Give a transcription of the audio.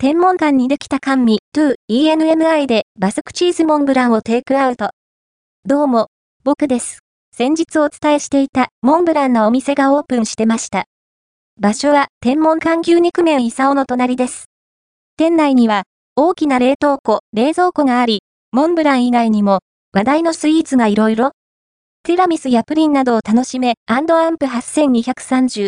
天文館にできた甘味 2ENMI でバスクチーズモンブランをテイクアウト。どうも、僕です。先日お伝えしていたモンブランのお店がオープンしてました。場所は天文館牛肉麺イサオの隣です。店内には大きな冷凍庫、冷蔵庫があり、モンブラン以外にも話題のスイーツがいろいろティラミスやプリンなどを楽しめ、アンプ8230